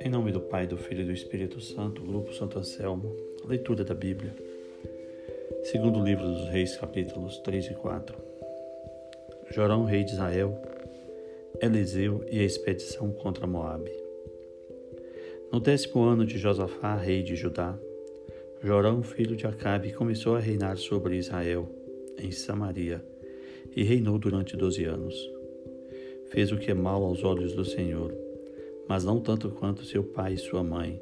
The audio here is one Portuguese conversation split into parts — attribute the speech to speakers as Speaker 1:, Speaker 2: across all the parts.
Speaker 1: Em nome do Pai, do Filho e do Espírito Santo, Grupo Santo Anselmo, leitura da Bíblia. Segundo livro dos Reis, capítulos 3 e 4. Jorão, rei de Israel, Eliseu e a expedição contra Moabe. No décimo ano de Josafá, rei de Judá, Jorão, filho de Acabe, começou a reinar sobre Israel, em Samaria, e reinou durante doze anos. Fez o que é mal aos olhos do Senhor, mas não tanto quanto seu pai e sua mãe,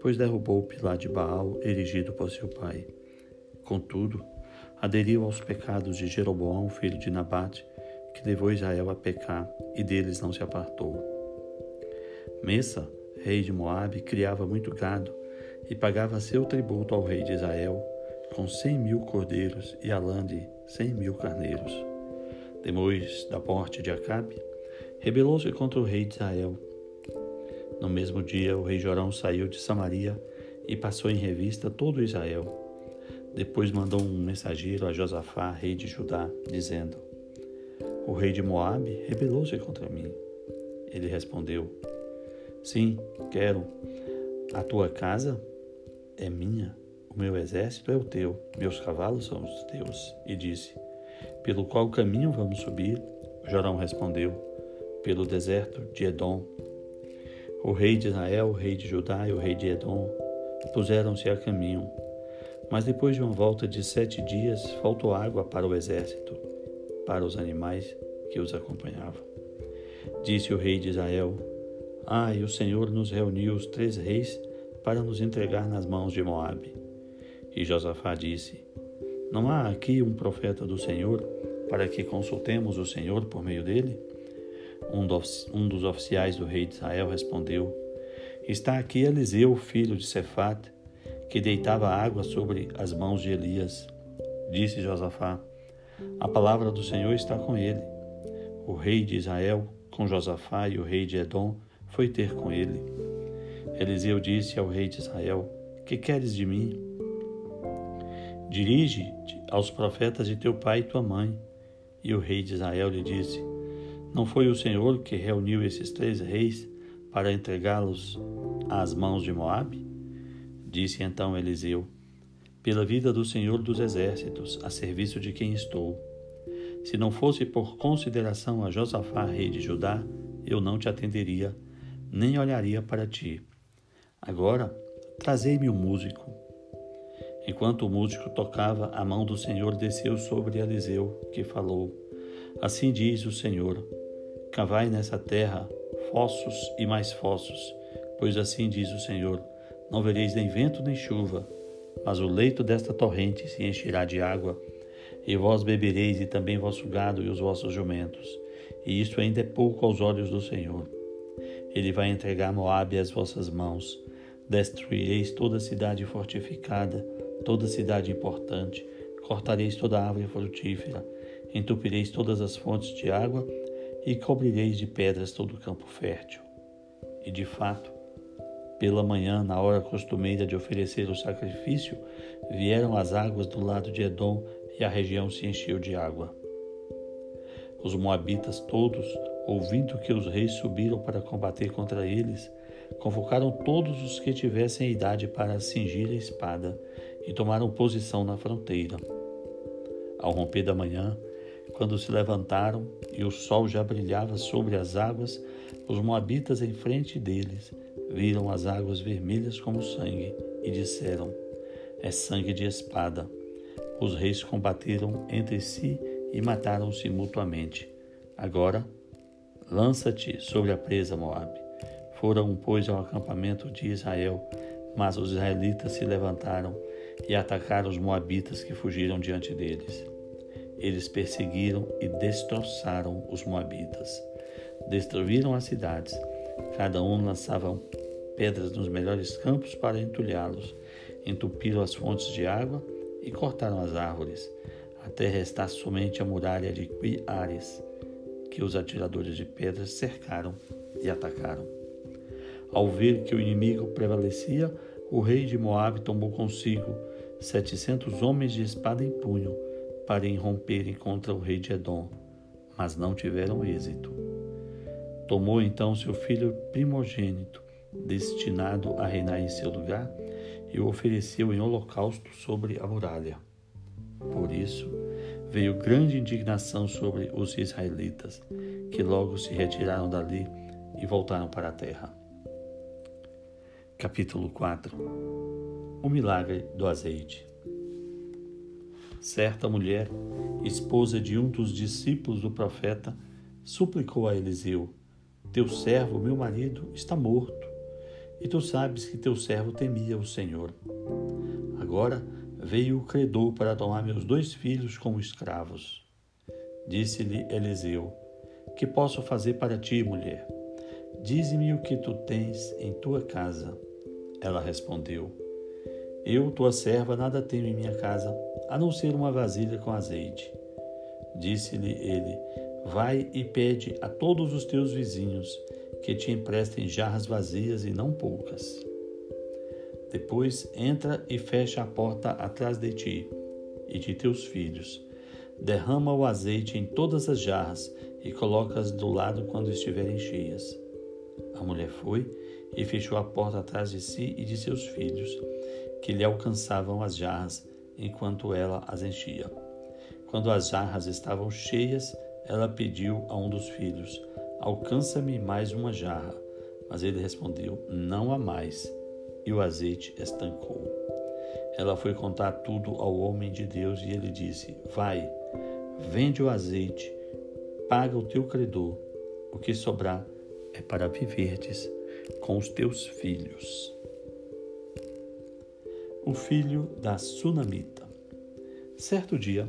Speaker 1: pois derrubou o pilar de Baal erigido por seu pai. Contudo, aderiu aos pecados de Jeroboão, filho de Nabate, que levou Israel a pecar, e deles não se apartou. Messa, rei de Moabe, criava muito gado e pagava seu tributo ao rei de Israel com cem mil cordeiros e Alã de cem mil carneiros. Depois da morte de Acabe, rebelou-se contra o rei de Israel. No mesmo dia, o rei Jorão saiu de Samaria e passou em revista todo Israel. Depois mandou um mensageiro a Josafá, rei de Judá, dizendo: O rei de Moabe rebelou-se contra mim. Ele respondeu: Sim, quero. A tua casa é minha, o meu exército é o teu, meus cavalos são os teus. E disse: Pelo qual caminho vamos subir? Jorão respondeu: Pelo deserto de Edom. O rei de Israel, o rei de Judá e o rei de Edom puseram-se a caminho. Mas depois de uma volta de sete dias, faltou água para o exército, para os animais que os acompanhavam. Disse o rei de Israel: Ai, o Senhor nos reuniu os três reis para nos entregar nas mãos de Moabe. E Josafá disse: Não há aqui um profeta do Senhor para que consultemos o Senhor por meio dele? Um dos, oficiais do rei de Israel respondeu: Está aqui Eliseu, filho de Cefat, que deitava água sobre as mãos de Elias. Disse Josafá: A palavra do Senhor está com ele. O rei de Israel, com Josafá e o rei de Edom, foi ter com ele. Eliseu disse ao rei de Israel: Que queres de mim? Dirige-te aos profetas de teu pai e tua mãe. E o rei de Israel lhe disse: Não foi o Senhor que reuniu esses três reis para entregá-los às mãos de Moabe? Disse então Eliseu: Pela vida do Senhor dos exércitos, a serviço de quem estou. Se não fosse por consideração a Josafá, rei de Judá, eu não te atenderia, nem olharia para ti. Agora, trazei-me um músico. Enquanto o músico tocava, a mão do Senhor desceu sobre Eliseu, que falou: Assim diz o Senhor: Cavai nessa terra fossos e mais fossos, pois assim diz o Senhor: Não vereis nem vento nem chuva, mas o leito desta torrente se encherá de água, e vós bebereis, e também vosso gado e os vossos jumentos. E isto ainda é pouco aos olhos do Senhor. Ele vai entregar Moabe às vossas mãos. Destruireis toda cidade fortificada, toda cidade importante. Cortareis toda árvore frutífera. Entupireis todas as fontes de água e cobrireis de pedras todo o campo fértil. E de fato, pela manhã, na hora costumeira de oferecer o sacrifício, vieram as águas do lado de Edom e a região se encheu de água. Os moabitas todos ouvindo que os reis subiram para combater contra eles, convocaram todos os que tivessem idade para cingir a espada e tomaram posição na fronteira. Ao romper da manhã, quando se levantaram e o sol já brilhava sobre as águas, os moabitas em frente deles viram as águas vermelhas como sangue e disseram: É sangue de espada. Os reis combateram entre si e mataram-se mutuamente. Agora, Lança-te sobre a presa, Moabe. Foram, pois, ao acampamento de Israel, mas os israelitas se levantaram e atacaram os moabitas que fugiram diante deles. Eles perseguiram e destroçaram os moabitas. Destruíram as cidades. Cada um lançava pedras nos melhores campos para entulhá-los. Entupiram as fontes de água e cortaram as árvores, até restar somente a muralha de Quiares que os atiradores de pedras cercaram e atacaram. Ao ver que o inimigo prevalecia, o rei de Moabe tomou consigo setecentos homens de espada em punho para irromperem contra o rei de Edom. mas não tiveram êxito. Tomou então seu filho primogênito, destinado a reinar em seu lugar, e o ofereceu em holocausto sobre a muralha. Por isso, veio grande indignação sobre os israelitas, que logo se retiraram dali e voltaram para a terra. Capítulo 4 O milagre do azeite. Certa mulher, esposa de um dos discípulos do profeta, suplicou a Eliseu: Teu servo, meu marido, está morto, e tu sabes que teu servo temia o Senhor. Agora veio o credor para tomar meus dois filhos como escravos. Disse-lhe Eliseu: Que posso fazer para ti, mulher? Dize-me o que tu tens em tua casa. Ela respondeu: Eu, tua serva, nada tenho em minha casa, a não ser uma vasilha com azeite. Disse-lhe ele: Vai e pede a todos os teus vizinhos que te emprestem jarras vazias e não poucas. Depois entra e fecha a porta atrás de ti e de teus filhos. Derrama o azeite em todas as jarras e coloca-as do lado quando estiverem cheias. A mulher foi e fechou a porta atrás de si e de seus filhos, que lhe alcançavam as jarras enquanto ela as enchia. Quando as jarras estavam cheias, ela pediu a um dos filhos: Alcança-me mais uma jarra. Mas ele respondeu: Não há mais. E o azeite estancou. Ela foi contar tudo ao homem de Deus e ele disse: Vai, vende o azeite, paga o teu credor, o que sobrar é para viverdes com os teus filhos. O filho da Sunamita. Certo dia,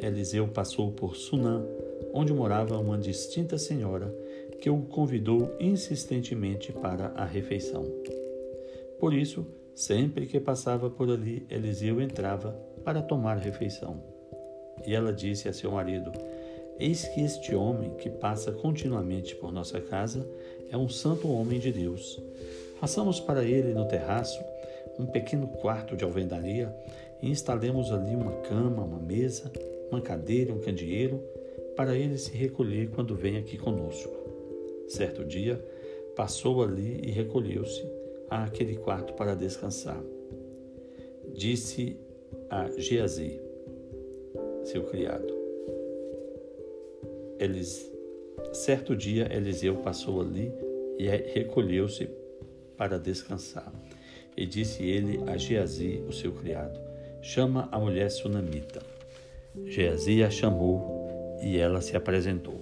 Speaker 1: Eliseu passou por Sunã, onde morava uma distinta senhora que o convidou insistentemente para a refeição. Por isso, sempre que passava por ali, Eliseu entrava para tomar refeição. E ela disse a seu marido: Eis que este homem que passa continuamente por nossa casa é um santo homem de Deus. Façamos para ele no terraço um pequeno quarto de alvenaria e instalemos ali uma cama, uma mesa, uma cadeira, um candeeiro, para ele se recolher quando vem aqui conosco. Certo dia, passou ali e recolheu-se àquele quarto para descansar. Disse a Geazi, seu criado, eles, certo dia, Eliseu passou ali e recolheu-se para descansar. E disse ele a Geazi, o seu criado: Chama a mulher sunamita. Geazi a chamou e ela se apresentou.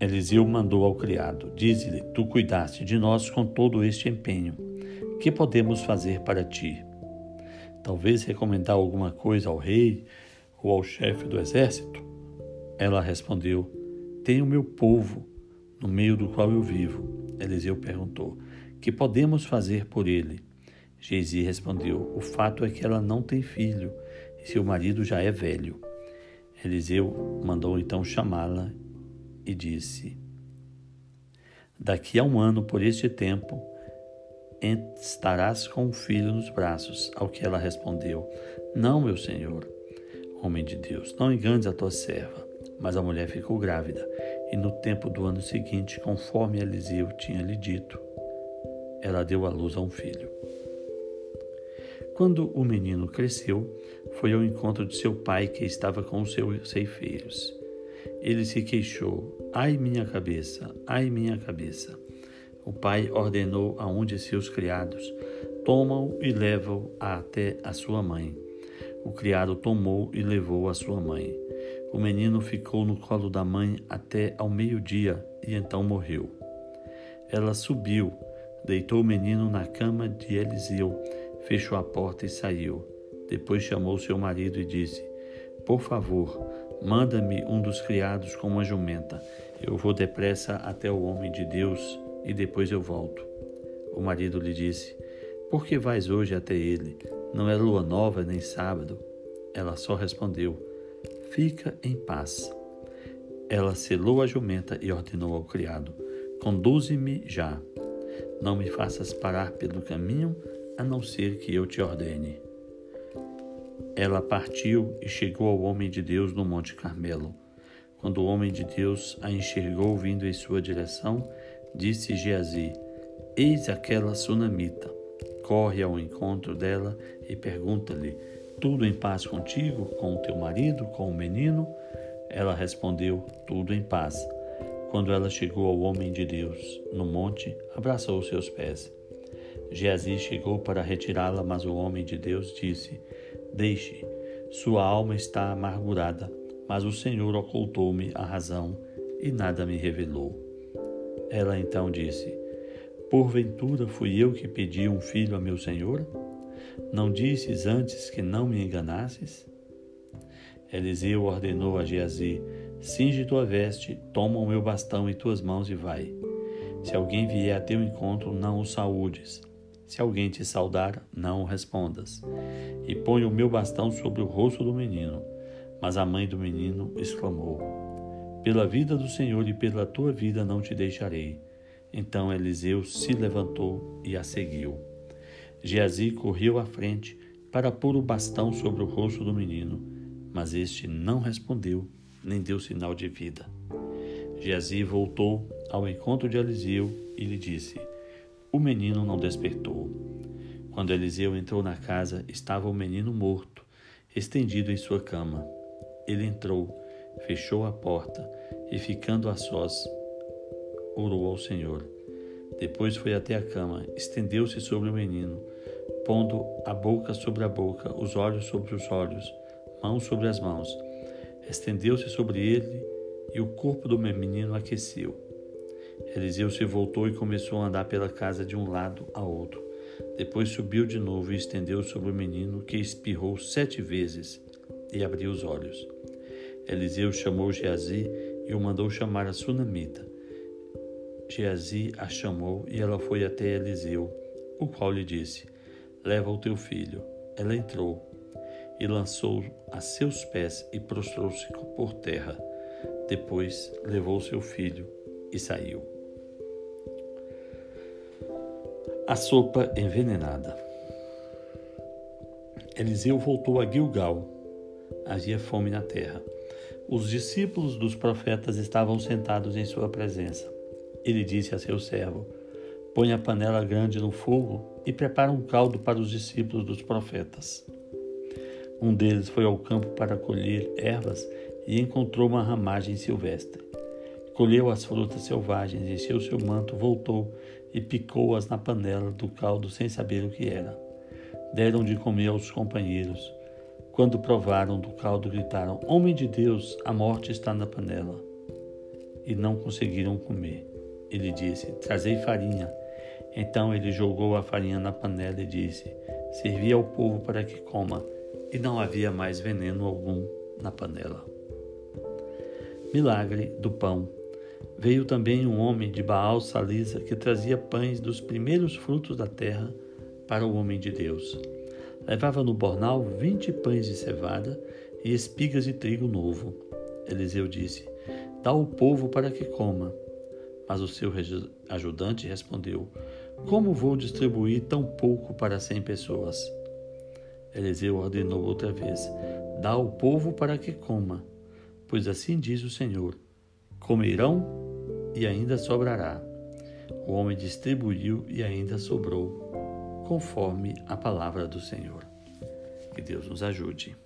Speaker 1: Eliseu mandou ao criado: Dize-lhe: Tu cuidaste de nós com todo este empenho. Que podemos fazer para ti? Talvez recomendar alguma coisa ao rei ou ao chefe do exército? Ela respondeu: Tenho meu povo, no meio do qual eu vivo. Eliseu perguntou: Que podemos fazer por ele? Geisi respondeu: O fato é que ela não tem filho e seu marido já é velho. Eliseu mandou então chamá-la e disse: Daqui a um ano, por este tempo, estarás com o filho nos braços. Ao que ela respondeu: Não, meu senhor homem de Deus, não enganes a tua serva. Mas a mulher ficou grávida, e no tempo do ano seguinte, conforme Eliseu tinha lhe dito, ela deu à luz a um filho. Quando o menino cresceu, foi ao encontro de seu pai, que estava com os seus ceifeiros. Ele se queixou: Ai, minha cabeça, ai, minha cabeça. O pai ordenou a um de seus criados: Toma-o e leva-o até a sua mãe. O criado tomou e levou a sua mãe. O menino ficou no colo da mãe até ao meio-dia e então morreu. Ela subiu, deitou o menino na cama de Eliseu, fechou a porta e saiu. Depois chamou seu marido e disse: Por favor, manda-me um dos criados com uma jumenta. Eu vou depressa até o homem de Deus e depois eu volto. O marido lhe disse: Por que vais hoje até ele? Não é lua nova nem sábado. Ela só respondeu: Fica em paz. Ela selou a jumenta e ordenou ao criado: Conduze-me já. Não me faças parar pelo caminho, a não ser que eu te ordene. Ela partiu e chegou ao homem de Deus no Monte Carmelo. Quando o homem de Deus a enxergou vindo em sua direção, disse Geazi: Eis aquela sunamita. Corre ao encontro dela e pergunta-lhe: Tudo em paz contigo, com o teu marido, com o menino? Ela respondeu: Tudo em paz. Quando ela chegou ao homem de Deus no monte, abraçou seus pés. Geazi chegou para retirá-la, mas o homem de Deus disse: Deixe, sua alma está amargurada, mas o Senhor ocultou-me a razão e nada me revelou. Ela então disse: Porventura fui eu que pedi um filho a meu Senhor? Não disses antes que não me enganasses? Eliseu ordenou a Geazi: Cinge tua veste, toma o meu bastão em tuas mãos e vai. Se alguém vier a teu encontro, não o saúdes. Se alguém te saudar, não o respondas. E põe o meu bastão sobre o rosto do menino. Mas a mãe do menino exclamou: Pela vida do Senhor e pela tua vida não te deixarei. Então Eliseu se levantou e a seguiu. Geazi correu à frente para pôr o bastão sobre o rosto do menino, mas este não respondeu, nem deu sinal de vida. Geazi voltou ao encontro de Eliseu e lhe disse: o menino não despertou. Quando Eliseu entrou na casa, estava o menino morto, estendido em sua cama. Ele entrou, fechou a porta e, ficando a sós, orou ao Senhor. Depois foi até a cama, estendeu-se sobre o menino, pondo a boca sobre a boca, os olhos sobre os olhos, mãos sobre as mãos. Estendeu-se sobre ele e o corpo do menino aqueceu. Eliseu se voltou e começou a andar pela casa de um lado a outro. Depois subiu de novo e estendeu sobre o menino, que espirrou sete vezes e abriu os olhos. Eliseu chamou Geazi e o mandou chamar a sunamita. Geazi a chamou e ela foi até Eliseu, o qual lhe disse: Leva o teu filho. Ela entrou e lançou a seus pés e prostrou-se por terra. Depois levou seu filho e saiu. A sopa envenenada. Eliseu voltou a Gilgal. Havia fome na terra. Os discípulos dos profetas estavam sentados em sua presença. Ele disse a seu servo: Põe a panela grande no fogo e prepara um caldo para os discípulos dos profetas. Um deles foi ao campo para colher ervas e encontrou uma ramagem silvestre. Colheu as frutas selvagens, encheu seu manto, voltou e picou-as na panela do caldo sem saber o que era. Deram de comer aos companheiros. Quando provaram do caldo, gritaram: Homem de Deus, a morte está na panela. E não conseguiram comer. Ele disse: Trazei farinha. Então ele jogou a farinha na panela e disse: Servi ao povo para que coma. E não havia mais veneno algum na panela. Milagre do pão. Veio também um homem de Baal Salisa que trazia pães dos primeiros frutos da terra para o homem de Deus. Levava no bornal vinte pães de cevada e espigas de trigo novo. Eliseu disse: Dá ao povo para que coma. Mas o seu ajudante respondeu: Como vou distribuir tão pouco para cem pessoas? Eliseu ordenou outra vez: Dá ao povo para que coma, pois assim diz o Senhor: Comerão e ainda sobrará. O homem distribuiu e ainda sobrou, conforme a palavra do Senhor. Que Deus nos ajude.